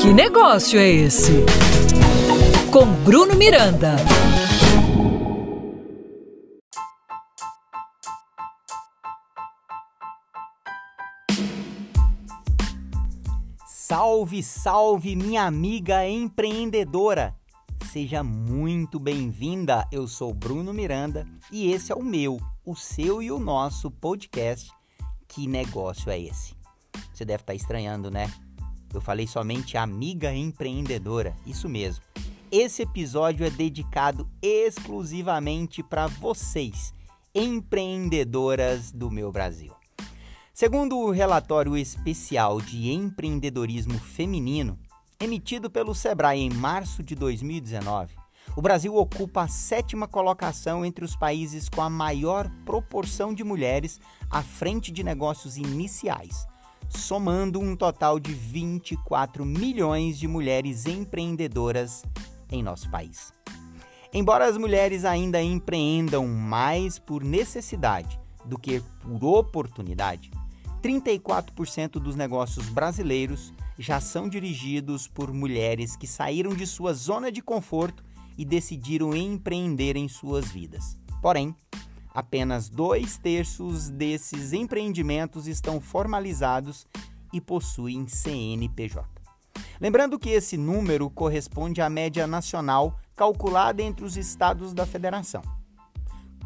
Que negócio é esse? Com Bruno Miranda. Salve, salve, minha amiga empreendedora! Seja muito bem-vinda. Eu sou Bruno Miranda e esse é o meu, o seu e o nosso podcast. Que negócio é esse? Você deve estar estranhando, né? Eu falei somente amiga empreendedora, isso mesmo. Esse episódio é dedicado exclusivamente para vocês, empreendedoras do meu Brasil. Segundo o relatório especial de empreendedorismo feminino, emitido pelo Sebrae em março de 2019, o Brasil ocupa a sétima colocação entre os países com a maior proporção de mulheres à frente de negócios iniciais, somando um total de 24 milhões de mulheres empreendedoras em nosso país. Embora as mulheres ainda empreendam mais por necessidade do que por oportunidade, 34% dos negócios brasileiros já são dirigidos por mulheres que saíram de sua zona de conforto e decidiram empreender em suas vidas. Porém, apenas dois terços desses empreendimentos estão formalizados e possuem CNPJ. Lembrando que esse número corresponde à média nacional calculada entre os estados da federação.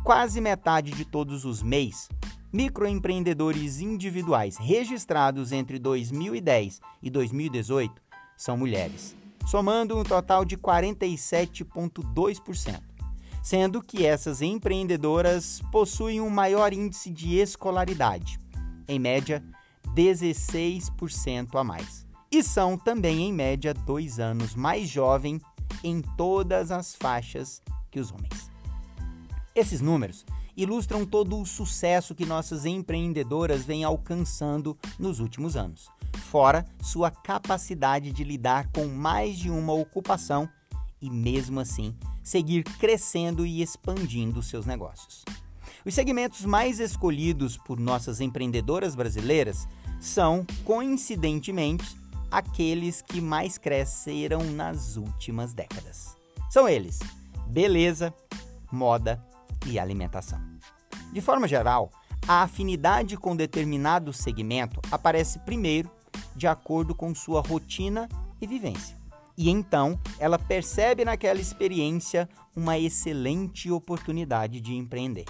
Quase metade de todos os MEIs microempreendedores individuais registrados entre 2010 e 2018 são mulheres, somando um total de 47,2%, sendo que essas empreendedoras possuem um maior índice de escolaridade, em média 16% a mais, e são também, em média, dois anos mais jovem em todas as faixas que os homens. Esses números ilustram todo o sucesso que nossas empreendedoras vêm alcançando nos últimos anos, fora sua capacidade de lidar com mais de uma ocupação e, mesmo assim, seguir crescendo e expandindo seus negócios. Os segmentos mais escolhidos por nossas empreendedoras brasileiras são, coincidentemente, aqueles que mais cresceram nas últimas décadas. São eles: beleza, moda e alimentação. De forma geral, a afinidade com determinado segmento aparece primeiro de acordo com sua rotina e vivência. E então ela percebe naquela experiência uma excelente oportunidade de empreender.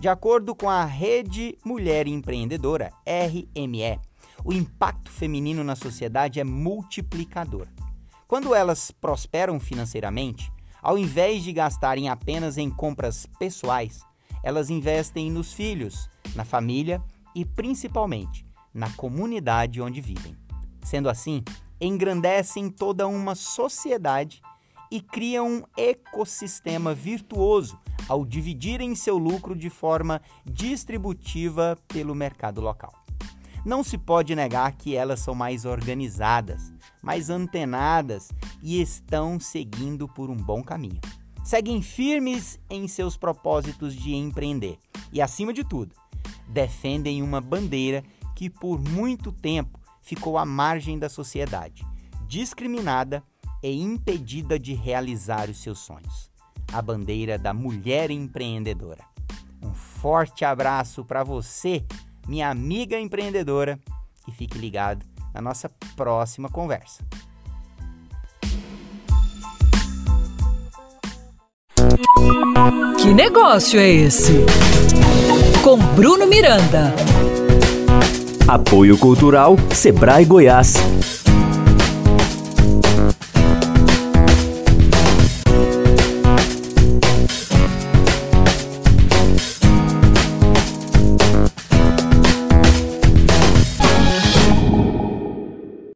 De acordo com a Rede Mulher Empreendedora, RME, o impacto feminino na sociedade é multiplicador. Quando elas prosperam financeiramente, ao invés de gastarem apenas em compras pessoais, elas investem nos filhos, na família e principalmente na comunidade onde vivem. Sendo assim, engrandecem toda uma sociedade e criam um ecossistema virtuoso ao dividirem seu lucro de forma distributiva pelo mercado local. Não se pode negar que elas são mais organizadas, mais antenadas e estão seguindo por um bom caminho. Seguem firmes em seus propósitos de empreender e, acima de tudo, defendem uma bandeira que por muito tempo ficou à margem da sociedade, discriminada e impedida de realizar os seus sonhos a bandeira da mulher empreendedora. Um forte abraço para você, minha amiga empreendedora, e fique ligado na nossa próxima conversa. Que negócio é esse? Com Bruno Miranda. Apoio Cultural Sebrae Goiás.